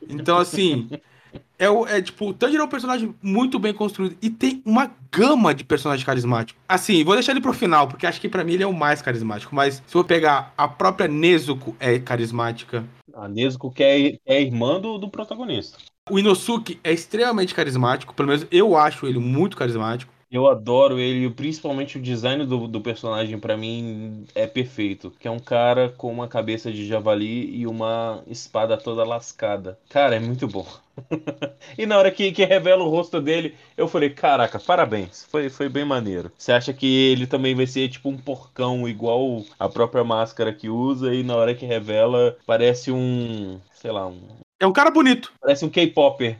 Então, assim, é, o, é tipo, o Tanjiro é um personagem muito bem construído e tem uma gama de personagens carismáticos. Assim, vou deixar ele pro final, porque acho que para mim ele é o mais carismático. Mas se eu pegar a própria Nezuko é carismática. A Nezuko que é, é irmã do, do protagonista. O Inosuke é extremamente carismático, pelo menos eu acho ele muito carismático. Eu adoro ele, principalmente o design do, do personagem para mim é perfeito. Que é um cara com uma cabeça de javali e uma espada toda lascada. Cara, é muito bom. e na hora que, que revela o rosto dele, eu falei, caraca, parabéns. Foi, foi bem maneiro. Você acha que ele também vai ser tipo um porcão, igual a própria máscara que usa, e na hora que revela, parece um. sei lá, um. É um cara bonito. Parece um K-Popper.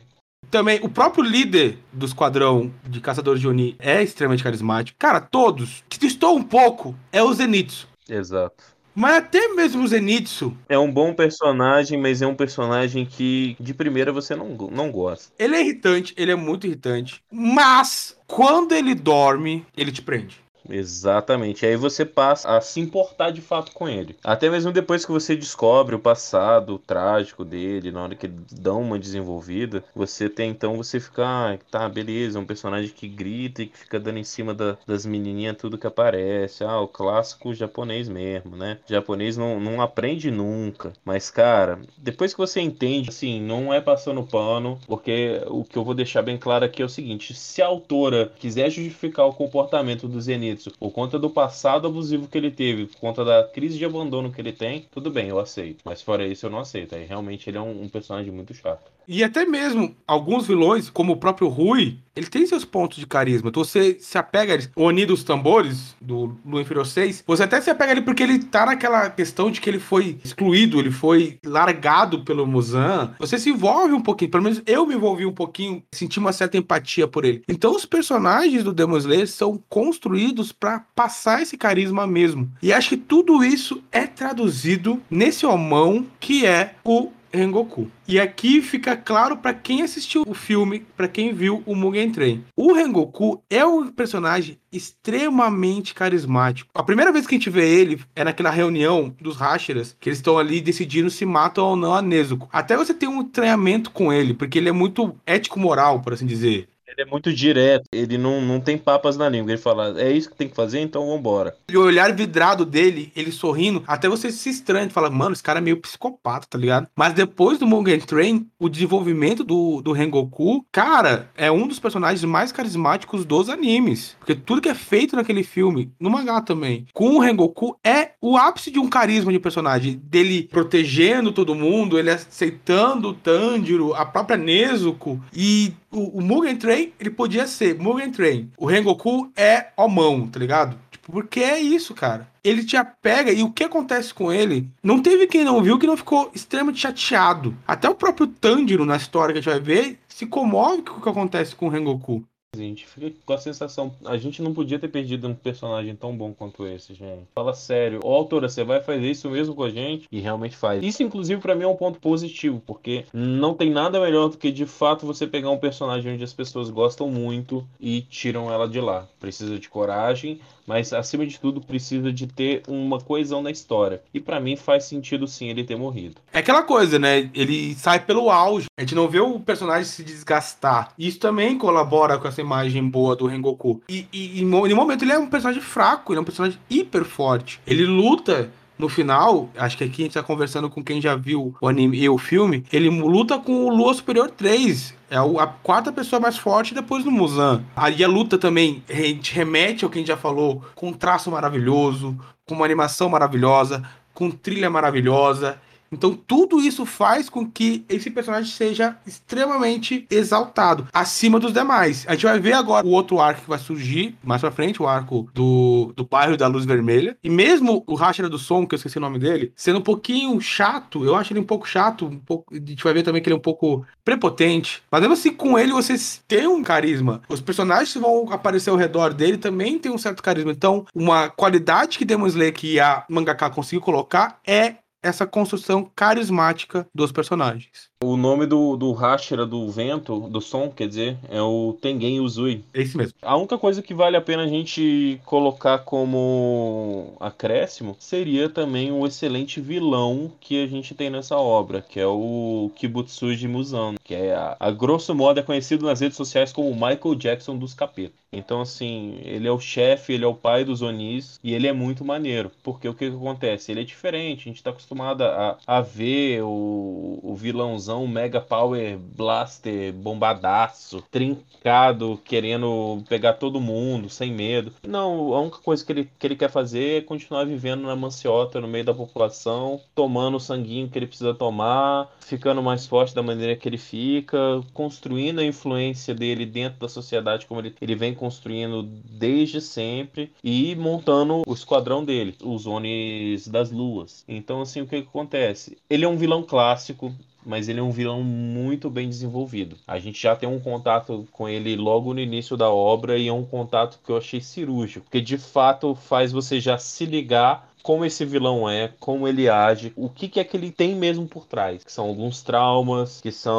Também, o próprio líder do esquadrão de caçadores de Oni é extremamente carismático. Cara, todos. Que estou um pouco é o Zenitsu. Exato. Mas até mesmo o Zenitsu. É um bom personagem, mas é um personagem que de primeira você não, não gosta. Ele é irritante, ele é muito irritante. Mas quando ele dorme, ele te prende. Exatamente. Aí você passa a se importar de fato com ele. Até mesmo depois que você descobre o passado trágico dele, na hora que dão uma desenvolvida, você tem então você fica, ah, tá, beleza, um personagem que grita e que fica dando em cima da, das menininhas tudo que aparece. Ah, o clássico japonês mesmo, né? O japonês não, não aprende nunca. Mas, cara, depois que você entende, assim, não é passando pano, porque o que eu vou deixar bem claro aqui é o seguinte: se a autora quiser justificar o comportamento do Zenith por conta do passado abusivo que ele teve, por conta da crise de abandono que ele tem, tudo bem, eu aceito. Mas fora isso, eu não aceito. Aí realmente ele é um, um personagem muito chato. E até mesmo alguns vilões, como o próprio Rui, ele tem seus pontos de carisma. Então você se apega a eles. O Oni dos Tambores, do Lua Inferior 6, você até se apega a ele porque ele tá naquela questão de que ele foi excluído, ele foi largado pelo Muzan. Você se envolve um pouquinho, pelo menos eu me envolvi um pouquinho, senti uma certa empatia por ele. Então os personagens do Demon Slayer são construídos para passar esse carisma mesmo. E acho que tudo isso é traduzido nesse homão que é o Rengoku. E aqui fica claro para quem assistiu o filme, para quem viu o Mugen Train. O Rengoku é um personagem extremamente carismático. A primeira vez que a gente vê ele é naquela reunião dos Hashiras, que eles estão ali decidindo se matam ou não a Nezuko. Até você tem um treinamento com ele, porque ele é muito ético-moral, por assim dizer. Ele é muito direto, ele não, não tem papas na língua. Ele fala, é isso que tem que fazer, então vambora. E o olhar vidrado dele, ele sorrindo, até você se estranha, fala, mano, esse cara é meio psicopata, tá ligado? Mas depois do Mugen Train, o desenvolvimento do, do Rengoku, cara, é um dos personagens mais carismáticos dos animes. Porque tudo que é feito naquele filme, no mangá também, com o Rengoku, é o ápice de um carisma de personagem. Dele protegendo todo mundo, ele aceitando o Tanjiro, a própria Nezuko, e o, o Mugen Train, ele podia ser Mugen Train. O Rengoku é Omão, tá ligado? Tipo, porque é isso, cara. Ele te apega e o que acontece com ele? Não teve quem não viu que não ficou extremamente chateado. Até o próprio Tanjiro, na história que a gente vai ver, se comove com o que acontece com o Rengoku. A gente fica com a sensação, a gente não podia ter perdido um personagem tão bom quanto esse, gente. Fala sério, ô autora, você vai fazer isso mesmo com a gente? E realmente faz. Isso, inclusive, para mim é um ponto positivo, porque não tem nada melhor do que de fato você pegar um personagem onde as pessoas gostam muito e tiram ela de lá. Precisa de coragem, mas acima de tudo precisa de ter uma coesão na história. E para mim faz sentido sim ele ter morrido. É aquela coisa, né? Ele sai pelo auge. A gente não vê o personagem se desgastar. Isso também colabora com essa imagem boa do Rengoku. E, e, e em momento ele é um personagem fraco, ele é um personagem hiper forte. Ele luta no final, acho que aqui a gente tá conversando com quem já viu o anime e o filme, ele luta com o Lua Superior 3. É a quarta pessoa mais forte depois do Muzan. Ali a luta também a gente remete ao que a gente já falou, com um traço maravilhoso, com uma animação maravilhosa, com trilha maravilhosa. Então tudo isso faz com que esse personagem seja extremamente exaltado, acima dos demais. A gente vai ver agora o outro arco que vai surgir mais pra frente, o arco do, do bairro da Luz Vermelha. E mesmo o Rashida do Som, que eu esqueci o nome dele, sendo um pouquinho chato, eu acho ele um pouco chato, um pouco, a gente vai ver também que ele é um pouco prepotente. Mas mesmo assim, com ele vocês têm um carisma. Os personagens que vão aparecer ao redor dele também têm um certo carisma. Então, uma qualidade que Demon Slayer que a mangaka conseguiu colocar é essa construção carismática dos personagens. O nome do, do Hashira do vento, do som, quer dizer, é o Tengen Uzui. É esse mesmo. A única coisa que vale a pena a gente colocar como acréscimo seria também o excelente vilão que a gente tem nessa obra, que é o Kibutsuji Muzan, que é, a, a grosso modo, é conhecido nas redes sociais como o Michael Jackson dos capetas. Então, assim, ele é o chefe, ele é o pai dos Onis e ele é muito maneiro. Porque o que, que acontece? Ele é diferente, a gente tá acostumado a, a ver o, o vilãozão Mega Power Blaster bombadaço, trincado, querendo pegar todo mundo, sem medo. Não, a única coisa que ele, que ele quer fazer é continuar vivendo na manciota, no meio da população, tomando o sanguinho que ele precisa tomar, ficando mais forte da maneira que ele fica, construindo a influência dele dentro da sociedade como ele, ele vem construindo desde sempre e montando o esquadrão dele, os Onis das Luas. Então, assim, o que, que acontece? Ele é um vilão clássico, mas ele é um vilão muito bem desenvolvido. A gente já tem um contato com ele logo no início da obra e é um contato que eu achei cirúrgico, porque de fato faz você já se ligar como esse vilão é, como ele age, o que, que é que ele tem mesmo por trás. Que são alguns traumas, que são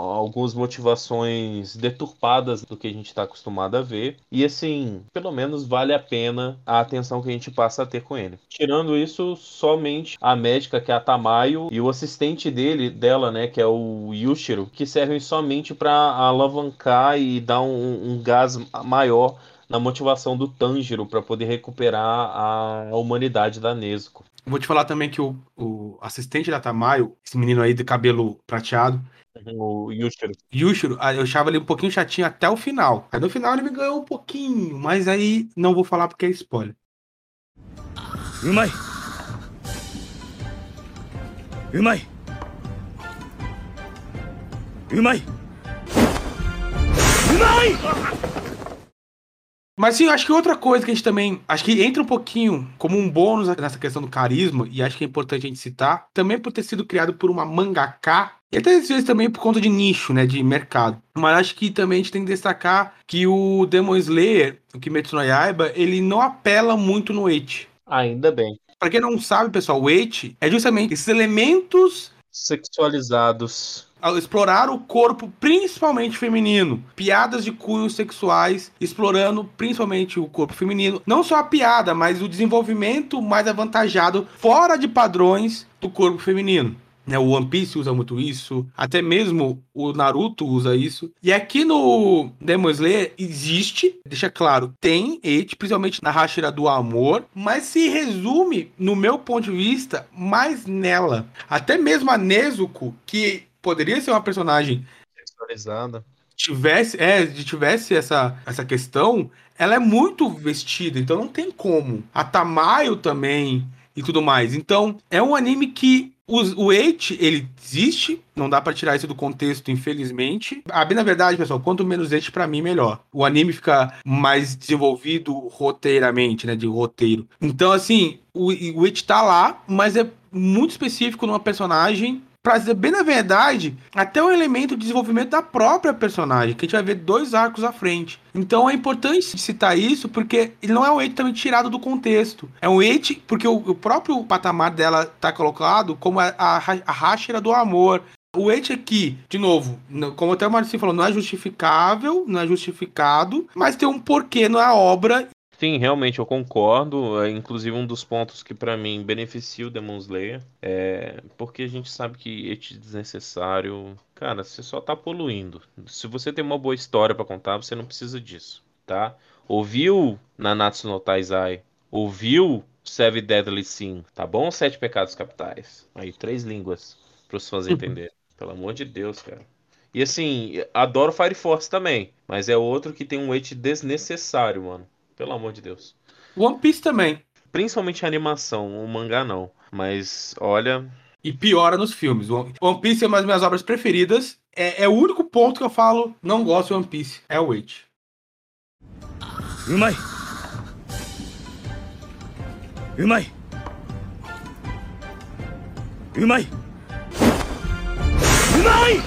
algumas motivações deturpadas do que a gente está acostumado a ver. E assim, pelo menos vale a pena a atenção que a gente passa a ter com ele. Tirando isso, somente a médica, que é a Tamayo, e o assistente dele, dela, né, que é o Yushiro, que servem somente para alavancar e dar um, um gás maior na motivação do Tanjiro para poder recuperar a humanidade da Nezuko. Vou te falar também que o, o assistente da Tamayo, esse menino aí de cabelo prateado, o Yushiro. Yushiro, ah, eu achava ele um pouquinho chatinho até o final. Aí no final ele me ganhou um pouquinho, mas aí não vou falar porque é spoiler. Umai! Umai! Umai! Umai! Mas sim, acho que outra coisa que a gente também. Acho que entra um pouquinho como um bônus nessa questão do carisma, e acho que é importante a gente citar, também por ter sido criado por uma mangaka. E até às vezes também por conta de nicho, né? De mercado. Mas acho que também a gente tem que destacar que o Demon Slayer, o Kimetsu no Yaiba, ele não apela muito no Eit. Ainda bem. Pra quem não sabe, pessoal, o Eit é justamente esses elementos sexualizados explorar o corpo principalmente feminino, piadas de cunhos sexuais, explorando principalmente o corpo feminino, não só a piada, mas o desenvolvimento mais avantajado fora de padrões do corpo feminino. Né, o One Piece usa muito isso, até mesmo o Naruto usa isso. E aqui no Demon Slayer existe, deixa claro, tem et, principalmente na Hashira do amor, mas se resume, no meu ponto de vista, mais nela. Até mesmo a Nezuko, que poderia ser uma personagem sexualizada. Tivesse, é, tivesse essa, essa questão, ela é muito vestida, então não tem como. A Tamayo também e tudo mais. Então, é um anime que o, o Eight, ele existe, não dá para tirar isso do contexto, infelizmente. Ah, bem na verdade, pessoal, quanto menos Eight, para mim, melhor. O anime fica mais desenvolvido roteiramente, né, de roteiro. Então, assim, o, o Eight tá lá, mas é muito específico numa personagem pra dizer bem na verdade, até o elemento de desenvolvimento da própria personagem, que a gente vai ver dois arcos à frente. Então é importante citar isso porque ele não é um eit também tirado do contexto. É um eit porque o, o, próprio patamar dela tá colocado como a, a, a Hashira do amor. O eit aqui, de novo, como até o Marcinho falou, não é justificável, não é justificado, mas tem um porquê na obra Sim, realmente eu concordo. É, inclusive um dos pontos que para mim beneficia o Demon Slayer é porque a gente sabe que esse desnecessário, cara, você só tá poluindo. Se você tem uma boa história para contar, você não precisa disso, tá? Ouviu Nanatsu no Taizai? Ouviu Seven Deadly Sin, tá bom? Sete Pecados Capitais. Aí, três línguas para os fãs entenderem. Pelo amor de Deus, cara. E assim, adoro Fire Force também, mas é outro que tem um weight desnecessário, mano. Pelo amor de Deus. One Piece também. Principalmente a animação, o mangá não. Mas olha. E piora nos filmes. One Piece é uma das minhas obras preferidas. É, é o único ponto que eu falo não gosto de One Piece. É o weight. Umai. Umai. Umai. Umai!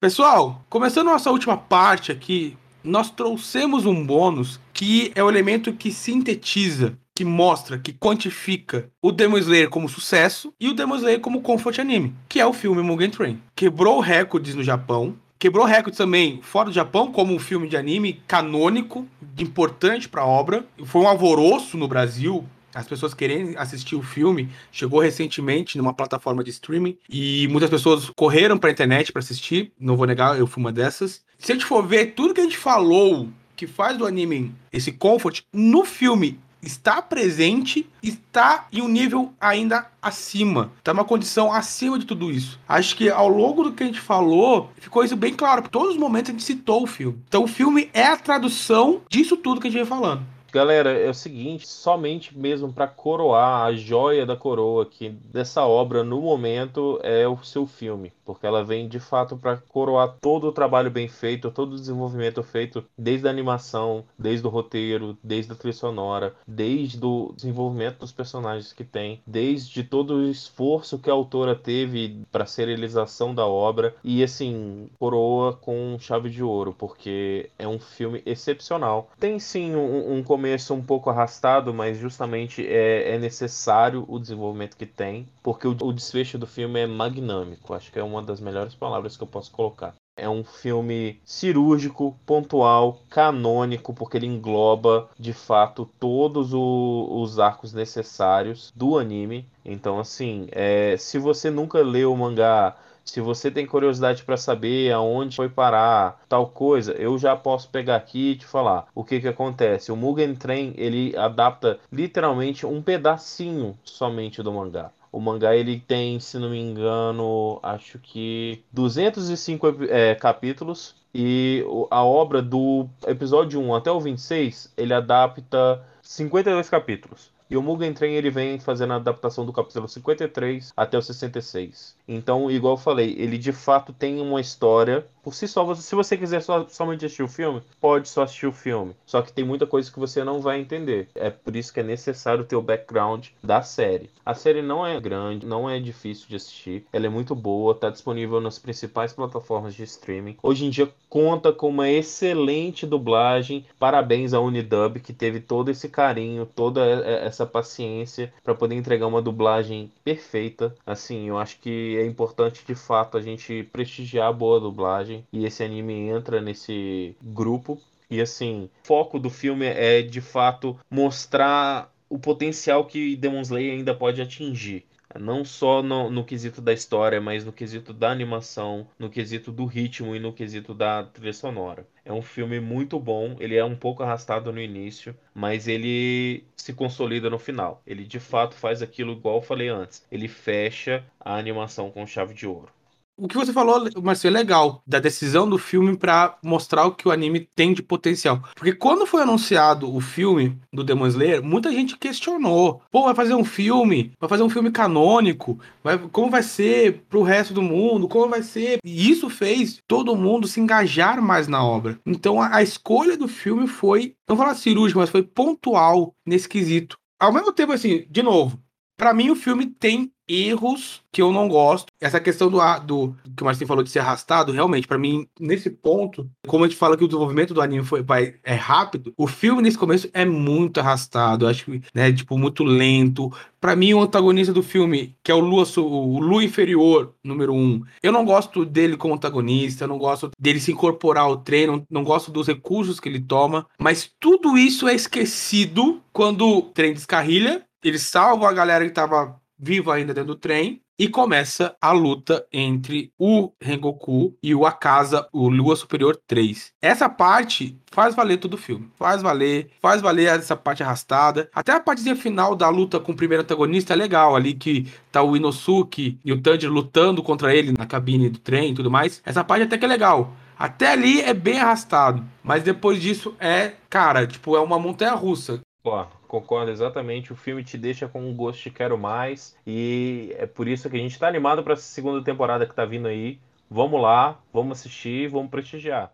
Pessoal, começando nossa última parte aqui, nós trouxemos um bônus que é o elemento que sintetiza, que mostra, que quantifica o Demon Slayer como sucesso e o Demon Slayer como comfort anime, que é o filme Mugen Train. Quebrou recordes no Japão, quebrou recordes também fora do Japão como um filme de anime canônico, importante para a obra. Foi um alvoroço no Brasil as pessoas querendo assistir o filme. Chegou recentemente numa plataforma de streaming e muitas pessoas correram para a internet para assistir. Não vou negar, eu fui uma dessas. Se a gente for ver tudo que a gente falou que faz do anime esse comfort no filme está presente, está em um nível ainda acima, está numa condição acima de tudo isso. Acho que ao longo do que a gente falou, ficou isso bem claro, por todos os momentos a gente citou o filme. Então o filme é a tradução disso tudo que a gente vem falando. Galera, é o seguinte, somente mesmo para coroar a joia da coroa aqui dessa obra no momento é o seu filme, porque ela vem de fato para coroar todo o trabalho bem feito, todo o desenvolvimento feito desde a animação, desde o roteiro, desde a trilha sonora, desde o desenvolvimento dos personagens que tem, desde todo o esforço que a autora teve para a serialização da obra e assim, coroa com chave de ouro, porque é um filme excepcional. Tem sim um, um começo um pouco arrastado, mas justamente é, é necessário o desenvolvimento que tem, porque o, o desfecho do filme é magnâmico. Acho que é uma das melhores palavras que eu posso colocar. É um filme cirúrgico, pontual, canônico, porque ele engloba de fato todos o, os arcos necessários do anime. Então, assim, é, se você nunca leu o mangá, se você tem curiosidade para saber aonde foi parar tal coisa, eu já posso pegar aqui e te falar o que que acontece. O Mugen Train ele adapta literalmente um pedacinho somente do mangá. O mangá ele tem, se não me engano, acho que 205 é, capítulos e a obra do episódio 1 até o 26 ele adapta 52 capítulos. E o Mugen Train ele vem fazendo a adaptação do capítulo 53 até o 66. Então, igual eu falei, ele de fato tem uma história por si só. Se você quiser só, somente assistir o filme, pode só assistir o filme. Só que tem muita coisa que você não vai entender. É por isso que é necessário ter o background da série. A série não é grande, não é difícil de assistir. Ela é muito boa, está disponível nas principais plataformas de streaming. Hoje em dia conta com uma excelente dublagem. Parabéns à Unidub que teve todo esse carinho, toda essa essa paciência para poder entregar uma dublagem perfeita. Assim, eu acho que é importante de fato a gente prestigiar a boa dublagem e esse anime entra nesse grupo. E assim, o foco do filme é de fato mostrar o potencial que Demon Slayer ainda pode atingir. Não só no, no, quesito da história, mas no quesito da animação, no quesito do ritmo e no quesito da trilha sonora. É um filme muito bom, ele é um pouco arrastado no início, mas ele se consolida no final. Ele de fato faz aquilo igual eu falei antes. Ele fecha a animação com chave de ouro o que você falou, Marcelo, é legal, da decisão do filme para mostrar o que o anime tem de potencial. Porque quando foi anunciado o filme do Demon Slayer, muita gente questionou. Pô, vai fazer um filme, vai fazer um filme canônico, vai, como vai ser pro resto do mundo, como vai ser. E isso fez todo mundo se engajar mais na obra. Então a, a escolha do filme foi, não vou falar cirúrgica, mas foi pontual nesse quesito. Ao mesmo tempo, assim, de novo, para mim o filme tem erros que eu não gosto. Essa questão do, do que o Marcinho falou de ser arrastado, realmente, para mim, nesse ponto, como a gente fala que o desenvolvimento do anime foi, vai, é rápido, o filme nesse começo é muito arrastado. Acho que, né, tipo, muito lento. Para mim, o antagonista do filme, que é o Lu, o Lu inferior, número um, eu não gosto dele como antagonista, eu não gosto dele se incorporar ao treino, não gosto dos recursos que ele toma, mas tudo isso é esquecido quando o trem descarrilha, ele salva a galera que tava vivo ainda dentro do trem. E começa a luta entre o Rengoku e o Akaza, o Lua Superior 3. Essa parte faz valer todo o filme. Faz valer, faz valer essa parte arrastada. Até a partezinha final da luta com o primeiro antagonista é legal, ali que tá o Inosuke e o Tanjiro lutando contra ele na cabine do trem e tudo mais. Essa parte até que é legal. Até ali é bem arrastado, mas depois disso é, cara, tipo, é uma montanha russa. Pô, concordo exatamente. O filme te deixa com um gosto de quero mais. E é por isso que a gente tá animado para essa segunda temporada que tá vindo aí. Vamos lá, vamos assistir, vamos prestigiar.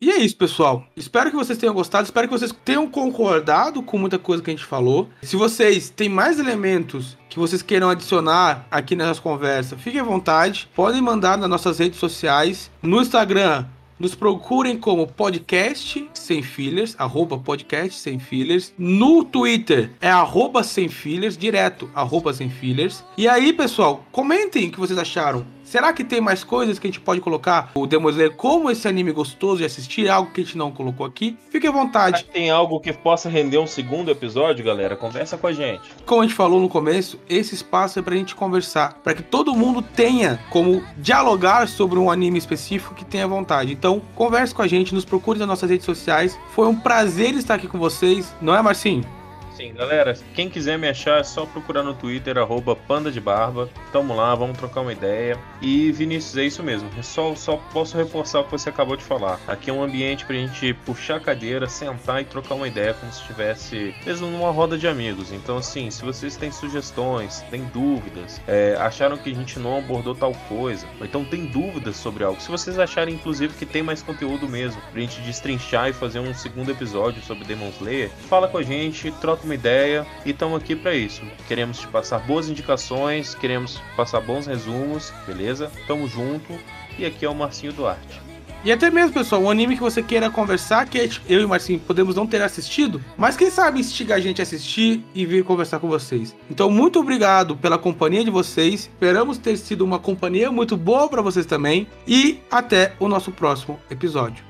E é isso, pessoal. Espero que vocês tenham gostado. Espero que vocês tenham concordado com muita coisa que a gente falou. Se vocês têm mais elementos que vocês queiram adicionar aqui nessas conversas, fiquem à vontade. Podem mandar nas nossas redes sociais. No Instagram, nos procurem como podcast sem fillers, arroba podcast sem fillers. No Twitter é arroba sem fillers, direto, arroba sem fillers. E aí, pessoal, comentem o que vocês acharam. Será que tem mais coisas que a gente pode colocar? O Demon Slayer como esse anime gostoso de assistir, algo que a gente não colocou aqui? Fique à vontade. Tem algo que possa render um segundo episódio, galera? Conversa com a gente. Como a gente falou no começo, esse espaço é pra gente conversar, para que todo mundo tenha como dialogar sobre um anime específico que tenha vontade. Então, converse com a gente, nos procure nas nossas redes sociais. Foi um prazer estar aqui com vocês, não é, Marcinho? Sim, galera, quem quiser me achar é só procurar no Twitter, arroba panda de barba. Tamo lá, vamos trocar uma ideia. E Vinícius, é isso mesmo. É só, só posso reforçar o que você acabou de falar. Aqui é um ambiente pra gente puxar a cadeira, sentar e trocar uma ideia como se estivesse mesmo numa roda de amigos. Então, assim, se vocês têm sugestões, têm dúvidas, é, acharam que a gente não abordou tal coisa, ou então tem dúvidas sobre algo, se vocês acharem, inclusive, que tem mais conteúdo mesmo, pra gente destrinchar e fazer um segundo episódio sobre Demon Slayer, fala com a gente, troca uma ideia e estamos aqui para isso. Queremos te passar boas indicações, queremos passar bons resumos, beleza? Tamo junto e aqui é o Marcinho Duarte. E até mesmo, pessoal, um anime que você queira conversar, que eu e o Marcinho podemos não ter assistido, mas quem sabe instigar a gente a assistir e vir conversar com vocês. Então, muito obrigado pela companhia de vocês. Esperamos ter sido uma companhia muito boa para vocês também. E até o nosso próximo episódio.